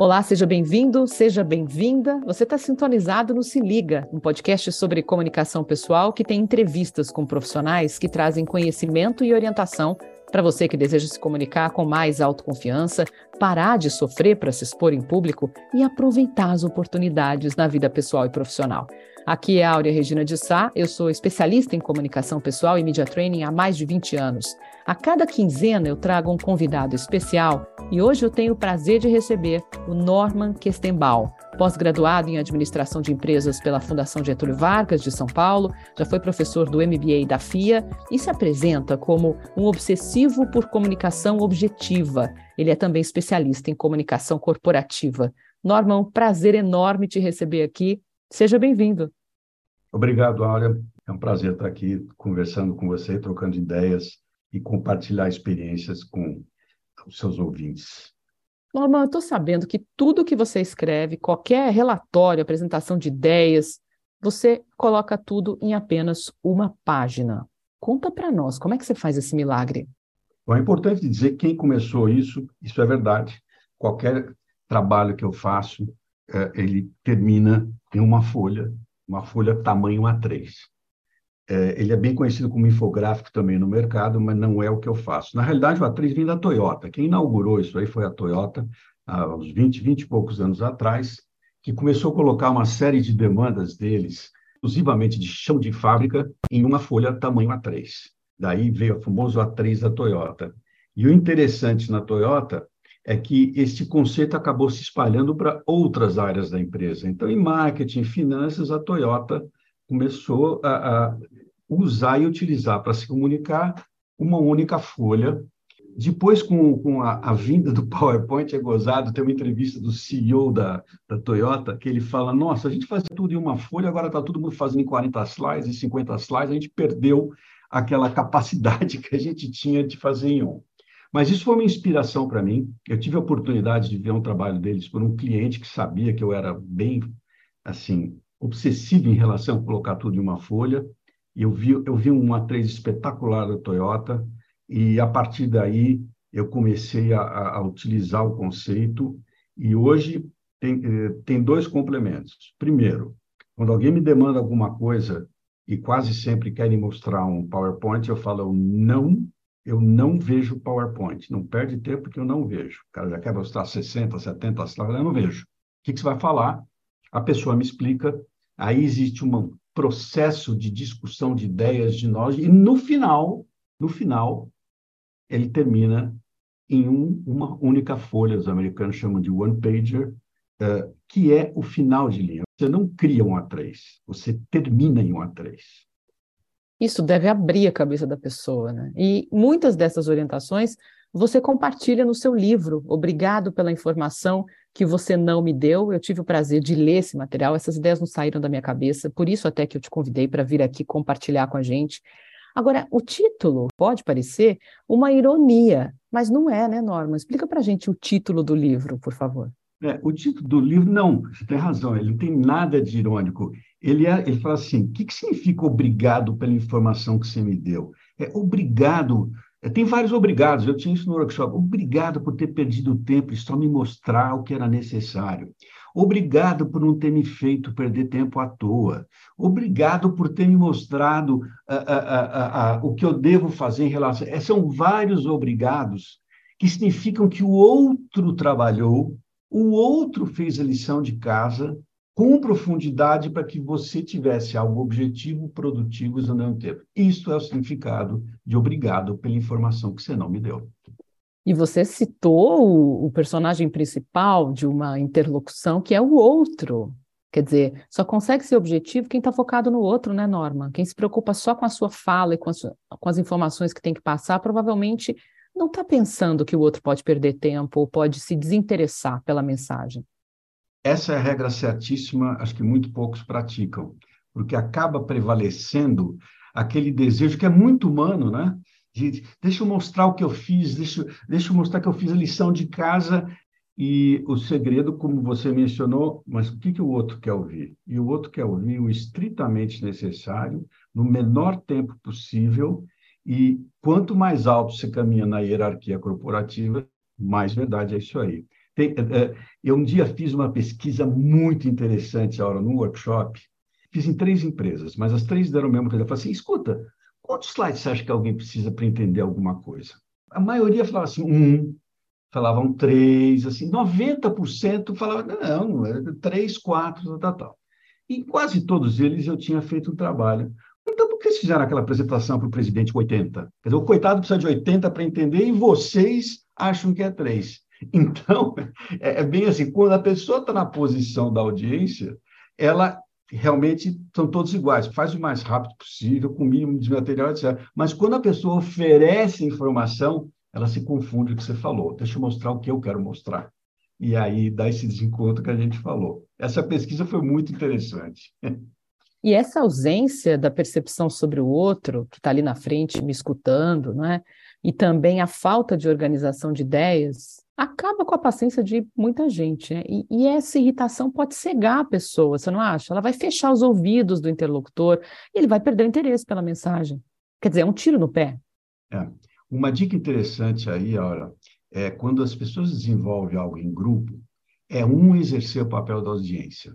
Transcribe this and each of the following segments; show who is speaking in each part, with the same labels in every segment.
Speaker 1: Olá, seja bem-vindo, seja bem-vinda. Você está sintonizado no Se Liga, um podcast sobre comunicação pessoal que tem entrevistas com profissionais que trazem conhecimento e orientação para você que deseja se comunicar com mais autoconfiança, parar de sofrer para se expor em público e aproveitar as oportunidades na vida pessoal e profissional. Aqui é Áurea Regina de Sá, eu sou especialista em comunicação pessoal e media training há mais de 20 anos. A cada quinzena eu trago um convidado especial e hoje eu tenho o prazer de receber o Norman Kestenbaum, pós-graduado em administração de empresas pela Fundação Getúlio Vargas de São Paulo, já foi professor do MBA da FIA e se apresenta como um obsessivo por comunicação objetiva. Ele é também especialista em comunicação corporativa. Norman, um prazer enorme te receber aqui. Seja bem-vindo.
Speaker 2: Obrigado, Áurea. É um prazer estar aqui conversando com você, trocando ideias e compartilhar experiências com os seus ouvintes.
Speaker 1: Norman, eu estou sabendo que tudo que você escreve, qualquer relatório, apresentação de ideias, você coloca tudo em apenas uma página. Conta para nós, como é que você faz esse milagre?
Speaker 2: Bom, é importante dizer quem começou isso, isso é verdade. Qualquer trabalho que eu faço, é, ele termina em uma folha, uma folha tamanho A3. É, ele é bem conhecido como infográfico também no mercado, mas não é o que eu faço. Na realidade, o A3 vem da Toyota. Quem inaugurou isso aí foi a Toyota, há uns 20, 20 e poucos anos atrás, que começou a colocar uma série de demandas deles, exclusivamente de chão de fábrica, em uma folha tamanho A3. Daí veio o famoso A3 da Toyota. E o interessante na Toyota é que este conceito acabou se espalhando para outras áreas da empresa. Então, em marketing, finanças, a Toyota começou a, a usar e utilizar para se comunicar uma única folha. Depois, com, com a, a, vinda do PowerPoint, é gozado, tem uma entrevista do CEO da, da Toyota, que ele fala, nossa, a gente fazia tudo em uma folha, agora está todo mundo fazendo em 40 slides, e 50 slides, a gente perdeu aquela capacidade que a gente tinha de fazer em um. Mas isso foi uma inspiração para mim. Eu tive a oportunidade de ver um trabalho deles por um cliente que sabia que eu era bem, assim, obsessivo em relação a colocar tudo em uma folha. Eu vi, eu vi uma A3 espetacular da Toyota e, a partir daí, eu comecei a, a utilizar o conceito e hoje tem, eh, tem dois complementos. Primeiro, quando alguém me demanda alguma coisa e quase sempre querem mostrar um PowerPoint, eu falo, não, eu não vejo PowerPoint. Não perde tempo porque eu não vejo. O cara já quer mostrar 60, 70 slides, eu não vejo. O que, que você vai falar? A pessoa me explica, aí existe um processo de discussão de ideias de nós, e no final, no final, ele termina em um, uma única folha, os americanos chamam de one-pager, uh, que é o final de linha. Você não cria um A3, você termina em um A3.
Speaker 1: Isso deve abrir a cabeça da pessoa, né? E muitas dessas orientações você compartilha no seu livro. Obrigado pela informação que você não me deu. Eu tive o prazer de ler esse material, essas ideias não saíram da minha cabeça, por isso até que eu te convidei para vir aqui compartilhar com a gente. Agora, o título pode parecer uma ironia, mas não é, né, Norma? Explica para a gente o título do livro, por favor.
Speaker 2: É, o título do livro, não, você tem razão, ele não tem nada de irônico. Ele, é, ele fala assim: o que, que significa obrigado pela informação que você me deu? É obrigado tem vários obrigados, eu tinha isso no workshop. Obrigado por ter perdido tempo e só me mostrar o que era necessário. Obrigado por não ter me feito perder tempo à toa. Obrigado por ter me mostrado uh, uh, uh, o que eu devo fazer em relação. É, são vários obrigados que significam que o outro trabalhou, o outro fez a lição de casa com profundidade para que você tivesse algo objetivo, produtivo ao mesmo tempo. Isso é o significado de obrigado pela informação que você não me deu.
Speaker 1: E você citou o, o personagem principal de uma interlocução que é o outro. Quer dizer, só consegue ser objetivo quem está focado no outro, né, Norma? Quem se preocupa só com a sua fala e com, sua, com as informações que tem que passar, provavelmente não está pensando que o outro pode perder tempo ou pode se desinteressar pela mensagem.
Speaker 2: Essa é a regra certíssima, acho que muito poucos praticam, porque acaba prevalecendo aquele desejo que é muito humano, né? De, deixa eu mostrar o que eu fiz, deixa, deixa eu mostrar que eu fiz a lição de casa e o segredo, como você mencionou, mas o que, que o outro quer ouvir? E o outro quer ouvir o estritamente necessário, no menor tempo possível, e quanto mais alto você caminha na hierarquia corporativa, mais verdade é isso aí. Tem, uh, eu um dia fiz uma pesquisa muito interessante, agora, num workshop, fiz em três empresas, mas as três deram o mesmo coisa. Eu falei assim, escuta, quantos slides você acha que alguém precisa para entender alguma coisa? A maioria falava assim, um, falavam três, assim, 90% falava, não, é três, quatro, tal, tal. E quase todos eles eu tinha feito um trabalho. Então, por que vocês fizeram aquela apresentação para o presidente com 80? Quer dizer, o coitado precisa de 80 para entender e vocês acham que é três. Então, é, é bem assim, quando a pessoa está na posição da audiência, ela realmente são todos iguais, faz o mais rápido possível, com o mínimo de material, etc. Mas quando a pessoa oferece informação, ela se confunde com o que você falou. Deixa eu mostrar o que eu quero mostrar. E aí dá esse desencontro que a gente falou. Essa pesquisa foi muito interessante.
Speaker 1: E essa ausência da percepção sobre o outro, que está ali na frente me escutando, não é? e também a falta de organização de ideias, acaba com a paciência de muita gente. Né? E, e, essa irritação pode cegar a pessoa, você não acha? Ela vai fechar os ouvidos do interlocutor e ele vai perder o interesse pela mensagem. Quer dizer, é um tiro no pé.
Speaker 2: É. Uma dica interessante aí, olha, é quando as pessoas desenvolvem algo em grupo, é um exercer o papel da audiência,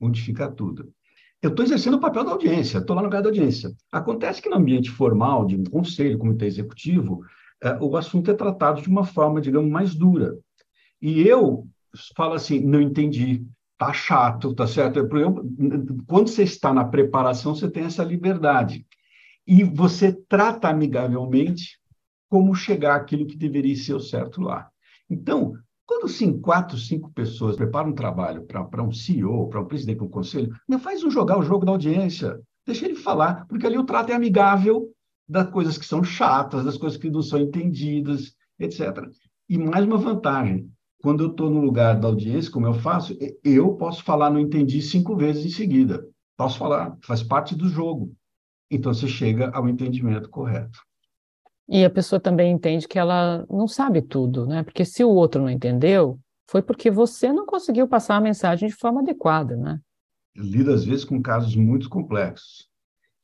Speaker 2: modificar tudo. Eu estou exercendo o papel da audiência, estou lá no lugar da audiência. Acontece que no ambiente formal, de um conselho, comitê executivo, o assunto é tratado de uma forma, digamos, mais dura. E eu falo assim, não entendi, tá chato, tá certo? Eu, quando você está na preparação, você tem essa liberdade. E você trata amigavelmente como chegar àquilo que deveria ser o certo lá. Então, quando sim, quatro, cinco pessoas preparam um trabalho para um CEO, para um presidente, para um conselho, não faz um jogar o jogo da audiência. Deixa ele falar, porque ali o trato é amigável das coisas que são chatas, das coisas que não são entendidas, etc. E mais uma vantagem, quando eu estou no lugar da audiência, como eu faço, eu posso falar não entendi cinco vezes em seguida. Posso falar, faz parte do jogo. Então você chega ao entendimento correto.
Speaker 1: E a pessoa também entende que ela não sabe tudo, né? Porque se o outro não entendeu, foi porque você não conseguiu passar a mensagem de forma adequada, né?
Speaker 2: Eu lido às vezes com casos muito complexos.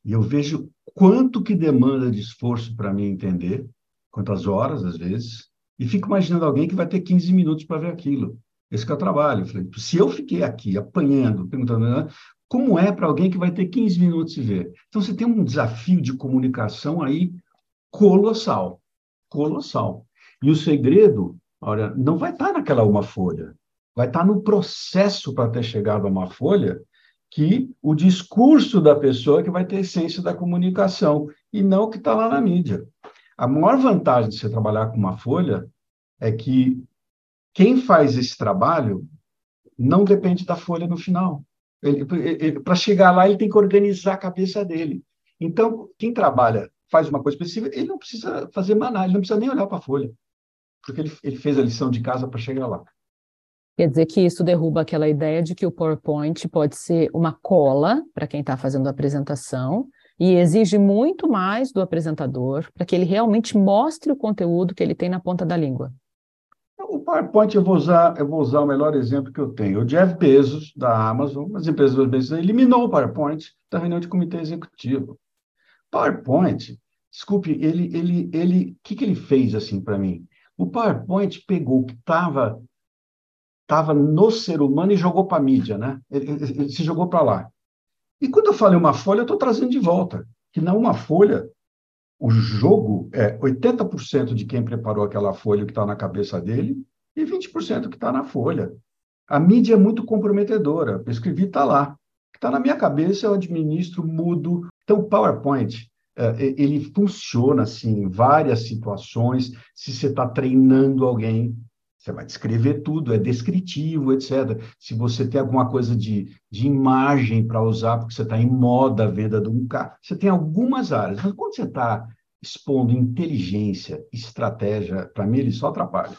Speaker 2: E eu vejo quanto que demanda de esforço para mim entender, quantas horas às vezes, e fico imaginando alguém que vai ter 15 minutos para ver aquilo. Esse que é o trabalho. Se eu fiquei aqui apanhando, perguntando, né, como é para alguém que vai ter 15 minutos de ver? Então você tem um desafio de comunicação aí colossal, colossal. E o segredo, olha, não vai estar naquela uma folha, vai estar no processo para ter chegado a uma folha que o discurso da pessoa que vai ter essência da comunicação e não o que está lá na mídia. A maior vantagem de você trabalhar com uma folha é que quem faz esse trabalho não depende da folha no final. Para chegar lá, ele tem que organizar a cabeça dele. Então, quem trabalha faz uma coisa específica, ele não precisa fazer maná, ele não precisa nem olhar para a folha, porque ele, ele fez a lição de casa para chegar lá.
Speaker 1: Quer dizer que isso derruba aquela ideia de que o PowerPoint pode ser uma cola para quem está fazendo a apresentação e exige muito mais do apresentador para que ele realmente mostre o conteúdo que ele tem na ponta da língua.
Speaker 2: O PowerPoint eu vou usar, eu vou usar o melhor exemplo que eu tenho. O Jeff Bezos da Amazon, as empresas Bezos, eliminou o PowerPoint da reunião de comitê executivo. PowerPoint Desculpe, ele, ele, ele, o que, que ele fez assim para mim? O PowerPoint pegou o que estava tava no ser humano e jogou para a mídia, né? Ele, ele, ele se jogou para lá. E quando eu falei uma folha, eu estou trazendo de volta. Que não uma folha, o jogo é 80% de quem preparou aquela folha que está na cabeça dele e 20% que está na folha. A mídia é muito comprometedora. Eu escrevi, está lá. Está na minha cabeça, eu administro, mudo. Então, o PowerPoint é, ele funciona assim em várias situações. Se você está treinando alguém, você vai descrever tudo, é descritivo, etc. Se você tem alguma coisa de, de imagem para usar, porque você está em moda a venda de um carro, você tem algumas áreas. Mas quando você está expondo inteligência, estratégia, para mim ele só atrapalha.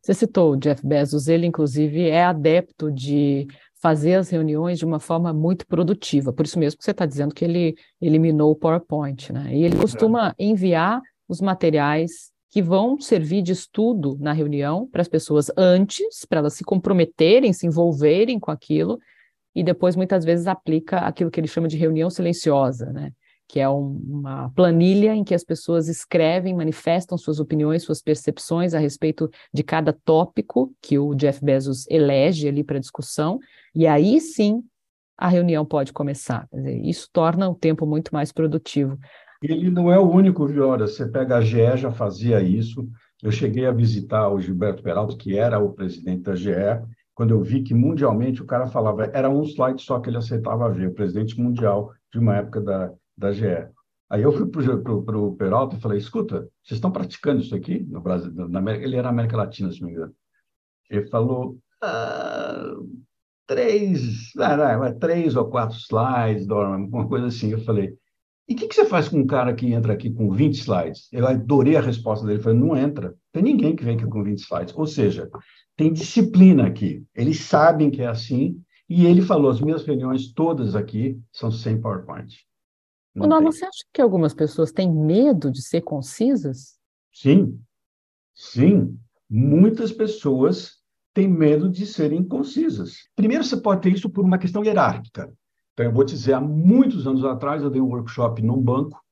Speaker 1: Você citou o Jeff Bezos, ele inclusive é adepto de fazer as reuniões de uma forma muito produtiva. Por isso mesmo que você está dizendo que ele eliminou o PowerPoint, né? E ele costuma enviar os materiais que vão servir de estudo na reunião para as pessoas antes, para elas se comprometerem, se envolverem com aquilo, e depois muitas vezes aplica aquilo que ele chama de reunião silenciosa, né? que é um, uma planilha em que as pessoas escrevem, manifestam suas opiniões, suas percepções a respeito de cada tópico que o Jeff Bezos elege ali para discussão, e aí sim a reunião pode começar. Dizer, isso torna o tempo muito mais produtivo.
Speaker 2: Ele não é o único, Viora. Você pega a GE, já fazia isso. Eu cheguei a visitar o Gilberto Peralta, que era o presidente da GE, quando eu vi que mundialmente o cara falava, era um slide só que ele aceitava ver, o presidente mundial de uma época da, da GE. Aí eu fui para o Peralta e falei, escuta, vocês estão praticando isso aqui no Brasil? Na América, ele era na América Latina, se não me engano. Ele falou, ah, três, não, três ou quatro slides, uma coisa assim. Eu falei, e o que, que, você faz com um cara que entra aqui com 20 slides? Eu adorei a resposta dele. Falei, não entra. Tem ninguém que vem aqui com 20 slides. Ou seja, tem disciplina aqui. Eles sabem que é assim. E ele falou, as minhas reuniões todas aqui são sem PowerPoint.
Speaker 1: Não Norma, você acha que algumas pessoas têm medo de ser concisas?
Speaker 2: Sim, sim. Muitas pessoas têm medo de serem concisas. Primeiro, você pode ter isso por uma questão hierárquica. Então, eu vou te dizer, há muitos anos atrás, eu dei um workshop num banco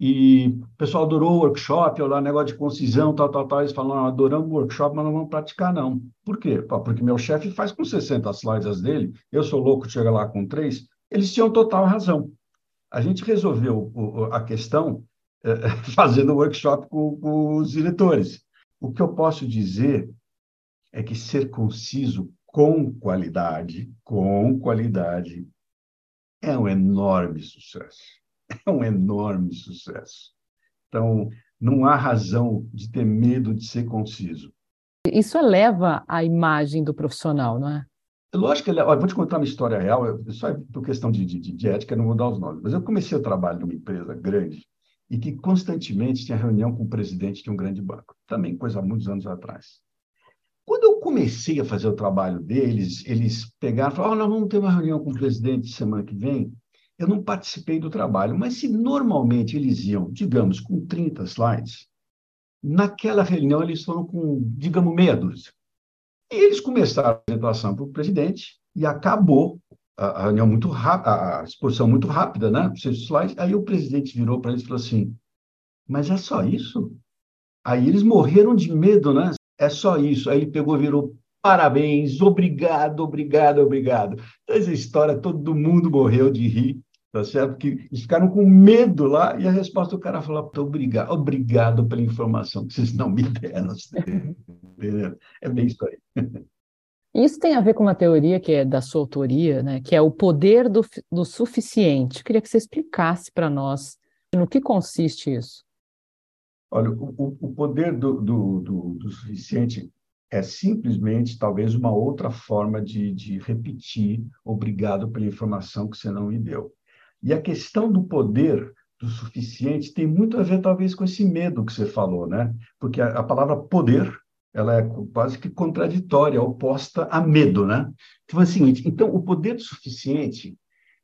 Speaker 2: e o pessoal adorou o workshop, lá, negócio de concisão, tal, tal, tal. Eles falaram, adoramos o workshop, mas não vamos praticar, não. Por quê? Porque meu chefe faz com 60 slides dele, eu sou louco, chega lá com três. Eles tinham total razão. A gente resolveu a questão eh, fazendo workshop com, com os diretores. O que eu posso dizer é que ser conciso com qualidade, com qualidade, é um enorme sucesso. É um enorme sucesso. Então, não há razão de ter medo de ser conciso.
Speaker 1: Isso eleva a imagem do profissional, não é?
Speaker 2: Lógico que ele. Olha, vou te contar uma história real, só é por questão de, de, de ética, não vou dar os nomes, mas eu comecei o trabalho numa empresa grande e que constantemente tinha reunião com o presidente de um grande banco, também coisa há muitos anos atrás. Quando eu comecei a fazer o trabalho deles, eles pegaram e falaram: oh, nós vamos ter uma reunião com o presidente semana que vem. Eu não participei do trabalho, mas se normalmente eles iam, digamos, com 30 slides, naquela reunião eles foram com, digamos, meia dúzia. E eles começaram a apresentação para o presidente e acabou a, reunião muito rápida, a exposição muito rápida, né? Seis slides. Aí o presidente virou para eles e falou assim: Mas é só isso? Aí eles morreram de medo, né? É só isso. Aí ele pegou e virou: Parabéns, obrigado, obrigado, obrigado. Então, essa história, todo mundo morreu de rir tá certo? Que eles ficaram com medo lá e a resposta do cara falou: obrigado, obrigado pela informação que vocês não me deram. é bem isso aí.
Speaker 1: Isso tem a ver com uma teoria que é da sua autoria, né? que é o poder do, do suficiente. Eu queria que você explicasse para nós no que consiste isso.
Speaker 2: Olha, o, o poder do, do, do, do suficiente é simplesmente talvez uma outra forma de, de repetir obrigado pela informação que você não me deu. E a questão do poder do suficiente tem muito a ver, talvez, com esse medo que você falou, né? Porque a, a palavra poder, ela é quase que contraditória, oposta a medo, né? Então, é o seguinte, então, o poder do suficiente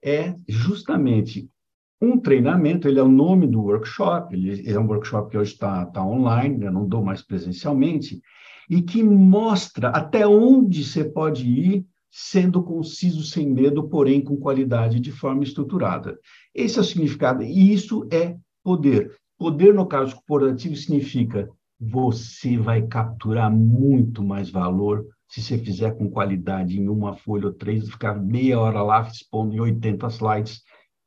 Speaker 2: é justamente um treinamento, ele é o nome do workshop, ele é um workshop que hoje está tá online, eu não dou mais presencialmente, e que mostra até onde você pode ir sendo conciso sem medo, porém com qualidade, de forma estruturada. Esse é o significado, e isso é poder. Poder, no caso corporativo, significa você vai capturar muito mais valor se você fizer com qualidade em uma folha ou três, ficar meia hora lá expondo em 80 slides,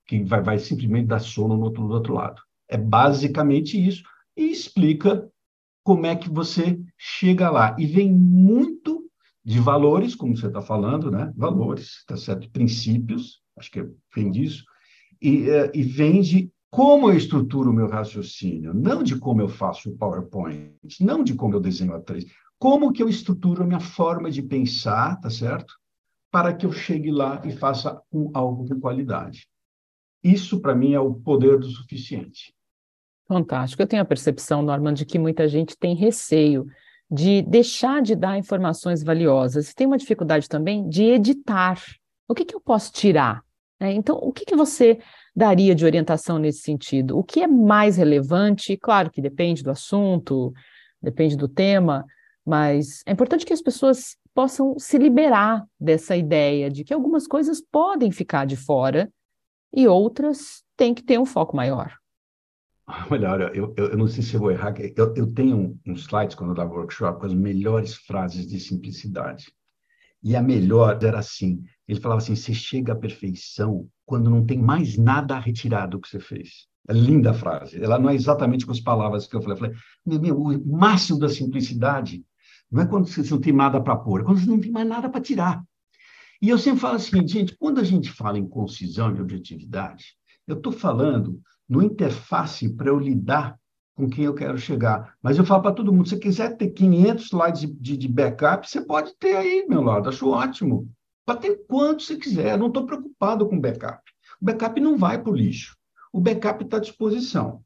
Speaker 2: que vai, vai simplesmente dar sono no outro, do outro lado. É basicamente isso, e explica como é que você chega lá. E vem muito de valores, como você está falando, né? Valores, tá certo? Princípios, acho que vem disso, e, uh, e vem de como eu estruturo o meu raciocínio, não de como eu faço o PowerPoint, não de como eu desenho a três, como que eu estruturo a minha forma de pensar, tá certo? Para que eu chegue lá e faça um, algo com qualidade. Isso, para mim, é o poder do suficiente.
Speaker 1: Fantástico. Eu tenho a percepção, Norman, de que muita gente tem receio de deixar de dar informações valiosas. E tem uma dificuldade também de editar. O que, que eu posso tirar? É, então, o que, que você daria de orientação nesse sentido? O que é mais relevante? Claro que depende do assunto, depende do tema, mas é importante que as pessoas possam se liberar dessa ideia de que algumas coisas podem ficar de fora e outras tem que ter um foco maior.
Speaker 2: Olha, olha eu, eu, não sei se eu vou errar, eu, eu tenho um slides quando eu dava workshop com as melhores frases de simplicidade. E a melhor era assim: ele falava assim, você chega à perfeição quando não tem mais nada a retirar do que você fez. É linda a frase. Ela não é exatamente com as palavras que eu falei. Eu falei, meu, meu, o máximo da simplicidade não é quando você não tem nada para pôr, é quando você não tem mais nada para tirar. E eu sempre falo assim, gente, quando a gente fala em concisão e objetividade, eu estou falando no interface para eu lidar com quem eu quero chegar. Mas eu falo para todo mundo, se você quiser ter 500 slides de, de backup, você pode ter aí, meu lado, acho ótimo. Para ter quanto você quiser, não estou preocupado com backup. O backup não vai para o lixo. O backup está à disposição.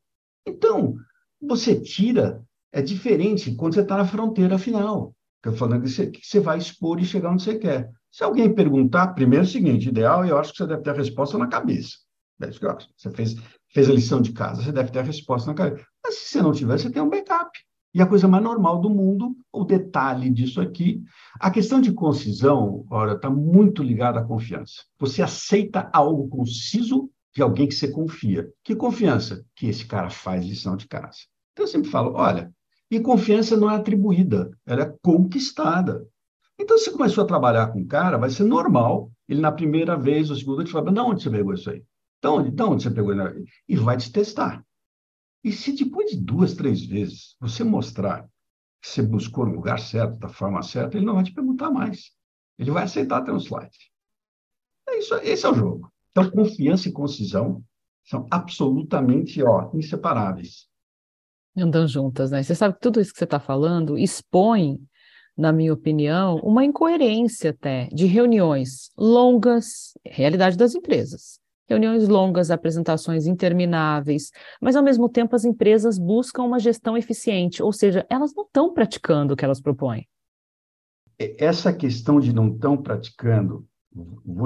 Speaker 2: Então, você tira é diferente quando você está na fronteira final. Estou falando que você, que você vai expor e chegar onde você quer. Se alguém perguntar, primeiro é o seguinte, ideal, eu acho que você deve ter a resposta na cabeça. É você fez, fez a lição de casa, você deve ter a resposta na cabeça. Mas se você não tiver, você tem um backup. E a coisa mais normal do mundo, o detalhe disso aqui, a questão de concisão, ora, está muito ligada à confiança. Você aceita algo conciso de alguém que você confia. Que confiança? Que esse cara faz lição de casa. Então eu sempre falo, olha, e confiança não é atribuída, ela é conquistada. Então, se começou a trabalhar com o cara, vai ser normal ele, na primeira vez ou segunda, te falar: de onde você pegou isso aí? De onde, de onde você pegou isso E vai te testar. E se depois de duas, três vezes você mostrar que você buscou no lugar certo, da forma certa, ele não vai te perguntar mais. Ele vai aceitar ter um slide. É isso, esse é o jogo. Então, confiança e concisão são absolutamente ó, inseparáveis
Speaker 1: andam juntas, né? Você sabe que tudo isso que você está falando expõe, na minha opinião, uma incoerência até de reuniões longas, realidade das empresas. Reuniões longas, apresentações intermináveis, mas ao mesmo tempo as empresas buscam uma gestão eficiente, ou seja, elas não estão praticando o que elas propõem.
Speaker 2: Essa questão de não estão praticando,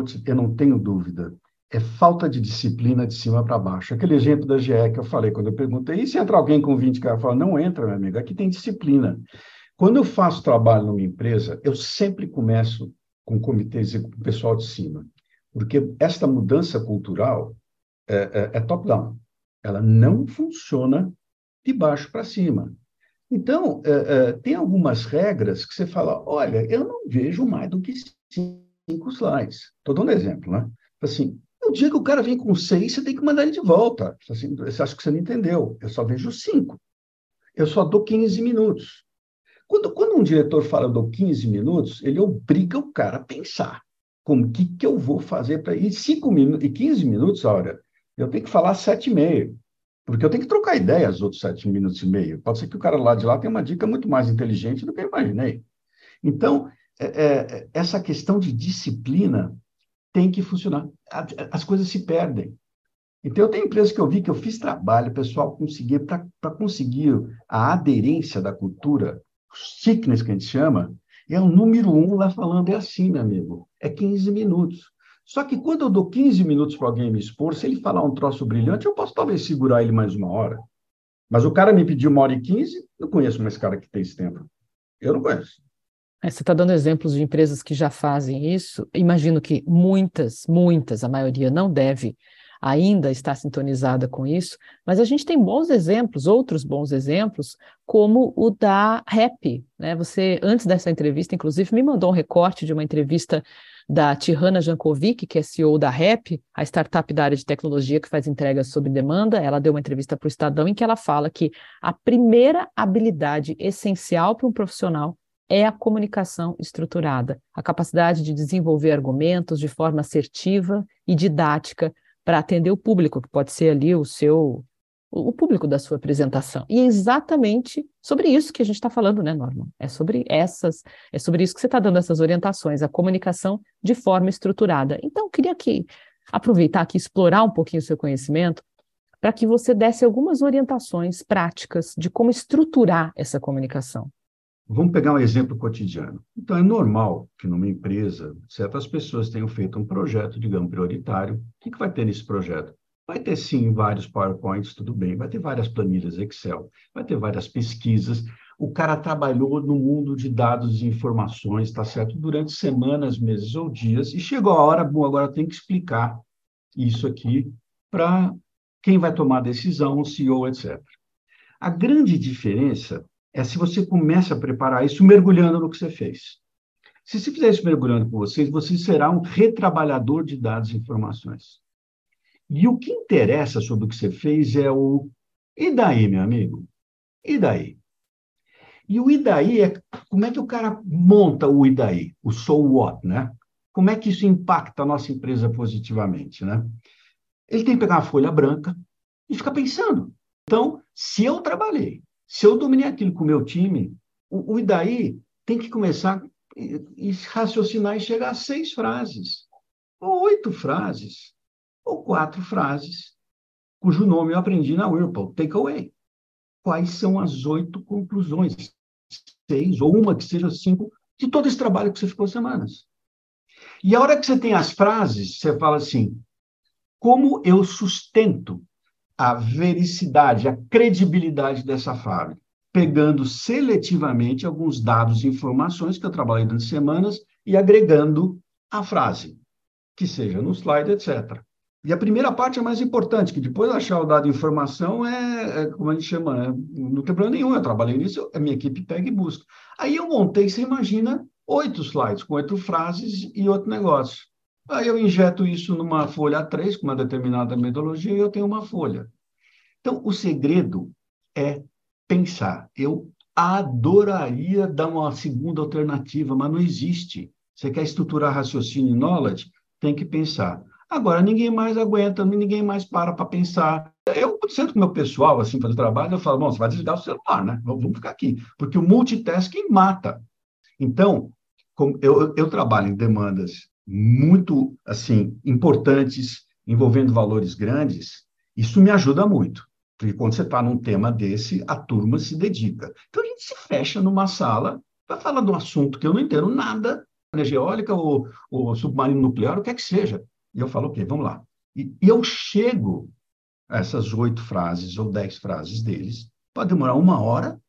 Speaker 2: te, eu não tenho dúvida, é falta de disciplina de cima para baixo. Aquele exemplo da GE que eu falei quando eu perguntei, e se entra alguém com 20 caras? Fala, não entra, meu amigo, aqui tem disciplina. Quando eu faço trabalho numa empresa, eu sempre começo com comitês e com o pessoal de cima, porque esta mudança cultural é, é, é top-down. Ela não funciona de baixo para cima. Então, é, é, tem algumas regras que você fala, olha, eu não vejo mais do que cinco slides. Estou dando um exemplo, né? Assim, o dia que o cara vem com seis, você tem que mandar ele de volta. Assim, você acha que você não entendeu. Eu só vejo cinco. Eu só dou 15 minutos. Quando, quando um diretor fala eu dou 15 minutos, ele obriga o cara a pensar. Como que, que eu vou fazer para ir cinco minutos e 15 minutos, olha, eu tenho que falar sete e meio. Porque eu tenho que trocar ideia os outros sete minutos e meio. Pode ser que o cara lá de lá tenha uma dica muito mais inteligente do que eu imaginei. Então, é, é, essa questão de disciplina tem que funcionar. As coisas se perdem. Então, eu tenho empresas que eu vi que eu fiz trabalho, pessoal para conseguir a aderência da cultura, sickness que a gente chama, é o número um lá falando, é assim, meu amigo, é 15 minutos. Só que quando eu dou 15 minutos para alguém me expor, se ele falar um troço brilhante, eu posso talvez segurar ele mais uma hora. Mas o cara me pediu uma hora e quinze, eu conheço mais cara que tem esse tempo. Eu não conheço.
Speaker 1: É, você está dando exemplos de empresas que já fazem isso. Imagino que muitas, muitas, a maioria não deve ainda estar sintonizada com isso, mas a gente tem bons exemplos, outros bons exemplos, como o da REP. Né? Você, antes dessa entrevista, inclusive, me mandou um recorte de uma entrevista da Tirana Jankovic, que é CEO da REP, a startup da área de tecnologia que faz entregas sob demanda. Ela deu uma entrevista para o Estadão em que ela fala que a primeira habilidade essencial para um profissional é a comunicação estruturada, a capacidade de desenvolver argumentos de forma assertiva e didática para atender o público, que pode ser ali o seu o público da sua apresentação. E é exatamente sobre isso que a gente está falando, né, Norman? É sobre essas, é sobre isso que você está dando essas orientações, a comunicação de forma estruturada. Então, queria aqui aproveitar aqui, explorar um pouquinho o seu conhecimento, para que você desse algumas orientações práticas de como estruturar essa comunicação.
Speaker 2: Vamos pegar um exemplo cotidiano. Então, é normal que numa empresa certas pessoas tenham feito um projeto, digamos, prioritário. O que, que vai ter nesse projeto? Vai ter, sim, vários PowerPoints, tudo bem. Vai ter várias planilhas Excel. Vai ter várias pesquisas. O cara trabalhou no mundo de dados e informações, tá certo? Durante semanas, meses ou dias. E chegou a hora, bom, agora tem que explicar isso aqui para quem vai tomar a decisão, o CEO, etc. A grande diferença é se você começa a preparar isso mergulhando no que você fez. Se você fizer isso mergulhando com vocês, você será um retrabalhador de dados e informações. E o que interessa sobre o que você fez é o e daí, meu amigo? E daí? E o e daí é como é que o cara monta o e daí, o so what, né? Como é que isso impacta a nossa empresa positivamente, né? Ele tem que pegar uma folha branca e ficar pensando. Então, se eu trabalhei, se eu dominei aquilo com o meu time, o, o e daí tem que começar e, e raciocinar e chegar a seis frases, ou oito frases, ou quatro frases, cujo nome eu aprendi na Whirlpool, Takeaway. Quais são as oito conclusões, seis, ou uma que seja cinco, de todo esse trabalho que você ficou semanas? E a hora que você tem as frases, você fala assim: como eu sustento a vericidade, a credibilidade dessa fábrica? Pegando seletivamente alguns dados e informações que eu trabalhei durante semanas e agregando a frase, que seja no slide, etc. E a primeira parte é mais importante, que depois achar o dado informação é, é como a gente chama, né? não tem problema nenhum, eu trabalhei nisso, a minha equipe pega e busca. Aí eu montei, você imagina, oito slides, com oito frases e outro negócio. Aí eu injeto isso numa folha A3, com uma determinada metodologia, e eu tenho uma folha. Então, o segredo é pensar. Eu adoraria dar uma segunda alternativa, mas não existe. Você quer estruturar raciocínio e knowledge? Tem que pensar. Agora, ninguém mais aguenta, ninguém mais para para pensar. Eu sento com o meu pessoal, assim, fazer trabalho, eu falo, bom, você vai desligar o celular, né? Vamos ficar aqui. Porque o multitasking mata. Então, eu, eu trabalho em demandas muito, assim, importantes, envolvendo valores grandes, isso me ajuda muito. Porque quando você está num tema desse, a turma se dedica. Então, a gente se fecha numa sala para falar de um assunto que eu não entendo nada, energia eólica ou, ou submarino nuclear, o que é que seja. E eu falo, ok, vamos lá. E, e eu chego a essas oito frases ou dez frases deles. Pode demorar uma hora,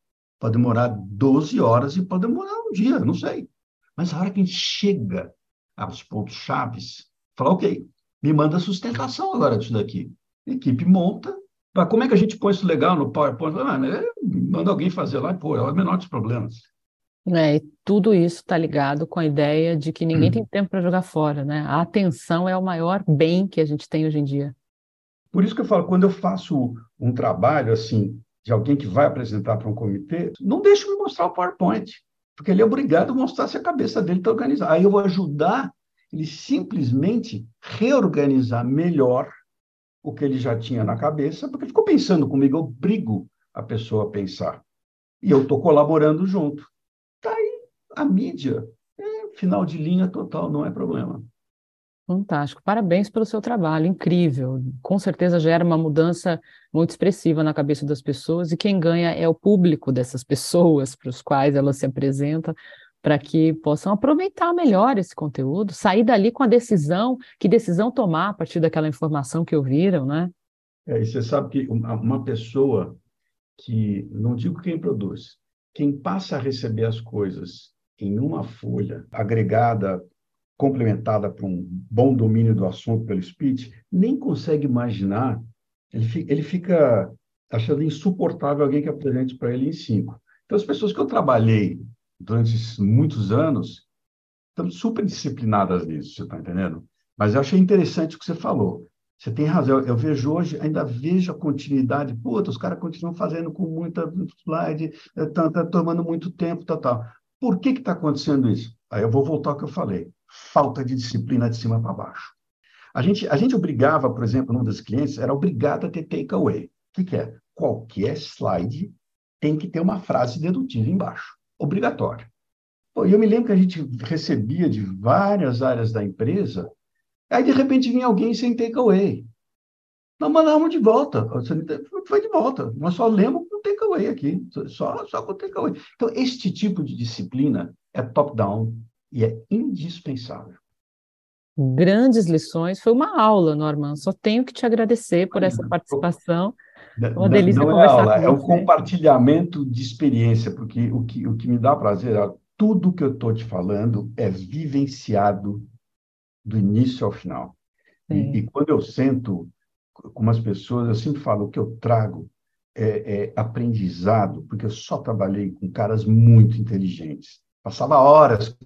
Speaker 2: pode demorar doze horas e pode demorar um dia, não sei. Mas a hora que a gente chega aos pontos chaves, fala, ok, me manda sustentação agora disso daqui. A equipe monta. Como é que a gente põe isso legal no PowerPoint? Ah, né? Manda alguém fazer lá e pô, é o menor dos problemas.
Speaker 1: É, e tudo isso está ligado com a ideia de que ninguém tem tempo para jogar fora, né? A atenção é o maior bem que a gente tem hoje em dia.
Speaker 2: Por isso que eu falo, quando eu faço um trabalho assim, de alguém que vai apresentar para um comitê, não deixe me mostrar o PowerPoint, porque ele é obrigado a mostrar se a cabeça dele está organizada. Aí eu vou ajudar ele simplesmente reorganizar melhor o que ele já tinha na cabeça, porque ficou pensando comigo, eu obrigo a pessoa a pensar. E eu estou colaborando junto. Está aí a mídia. É final de linha total, não é problema.
Speaker 1: Fantástico. Parabéns pelo seu trabalho, incrível. Com certeza gera uma mudança muito expressiva na cabeça das pessoas e quem ganha é o público dessas pessoas para os quais ela se apresenta, para que possam aproveitar melhor esse conteúdo, sair dali com a decisão, que decisão tomar a partir daquela informação que ouviram, né?
Speaker 2: É, e você sabe que uma pessoa que, não digo quem produz, quem passa a receber as coisas em uma folha agregada, complementada por um bom domínio do assunto pelo speech, nem consegue imaginar, ele fica, ele fica achando insuportável alguém que apresente para ele em cinco. Então, as pessoas que eu trabalhei durante muitos anos estão super disciplinadas nisso, você está entendendo? Mas eu achei interessante o que você falou. Você tem razão. Eu vejo hoje, ainda vejo a continuidade. Puta, os caras continuam fazendo com muita slide, está eh, tá tomando muito tempo, tal, tal. Por que está acontecendo isso? Aí eu vou voltar ao que eu falei. Falta de disciplina de cima para baixo. A gente, a gente obrigava, por exemplo, um dos clientes, era obrigado a ter takeaway. O que, que é? Qualquer slide tem que ter uma frase dedutiva embaixo. Obrigatório. E eu me lembro que a gente recebia de várias áreas da empresa Aí, de repente, vinha alguém sem takeaway. Nós mandávamos de volta. Foi de volta. Nós só lemos com takeaway aqui. Só, só com takeaway. Então, este tipo de disciplina é top-down e é indispensável.
Speaker 1: Grandes lições. Foi uma aula, Norman. Só tenho que te agradecer por essa participação.
Speaker 2: Uma delícia não, não é aula, é o compartilhamento de experiência, porque o que, o que me dá prazer, é tudo que eu estou te falando é vivenciado do início ao final. E, e, quando eu sento com as pessoas, eu sempre falo o que eu trago é, é, aprendizado, porque eu só trabalhei com caras muito inteligentes. Passava horas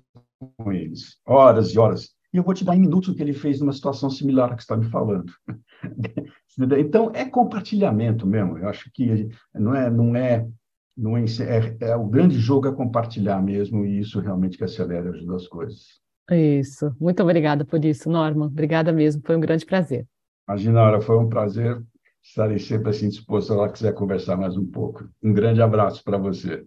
Speaker 2: com eles, horas e horas. E eu vou te dar em minutos o que ele fez numa situação similar à que você está me falando. então, é compartilhamento mesmo. Eu acho que não é, não é, não é, é, é o grande jogo é compartilhar mesmo, e isso realmente que acelera e ajuda as coisas.
Speaker 1: Isso. Muito obrigada por isso, Norma. Obrigada mesmo. Foi um grande prazer.
Speaker 2: Imagina, Nora, foi um prazer. Estarei sempre assim disposto se ela quiser conversar mais um pouco. Um grande abraço para você.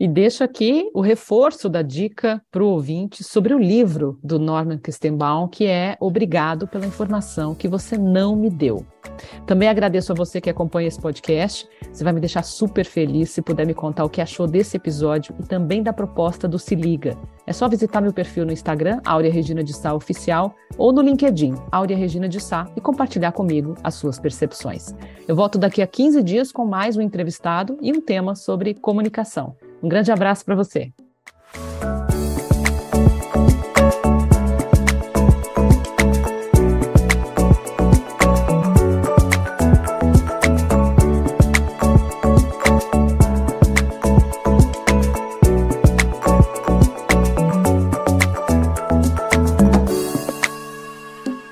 Speaker 1: E deixo aqui o reforço da dica para o ouvinte sobre o livro do Norman Kistenbaum, que é Obrigado pela informação que você não me deu. Também agradeço a você que acompanha esse podcast. Você vai me deixar super feliz se puder me contar o que achou desse episódio e também da proposta do Se Liga. É só visitar meu perfil no Instagram, Áurea Regina de Sá Oficial, ou no LinkedIn, Áurea Regina de Sá, e compartilhar comigo as suas percepções. Eu volto daqui a 15 dias com mais um entrevistado e um tema sobre comunicação. Um grande abraço para você.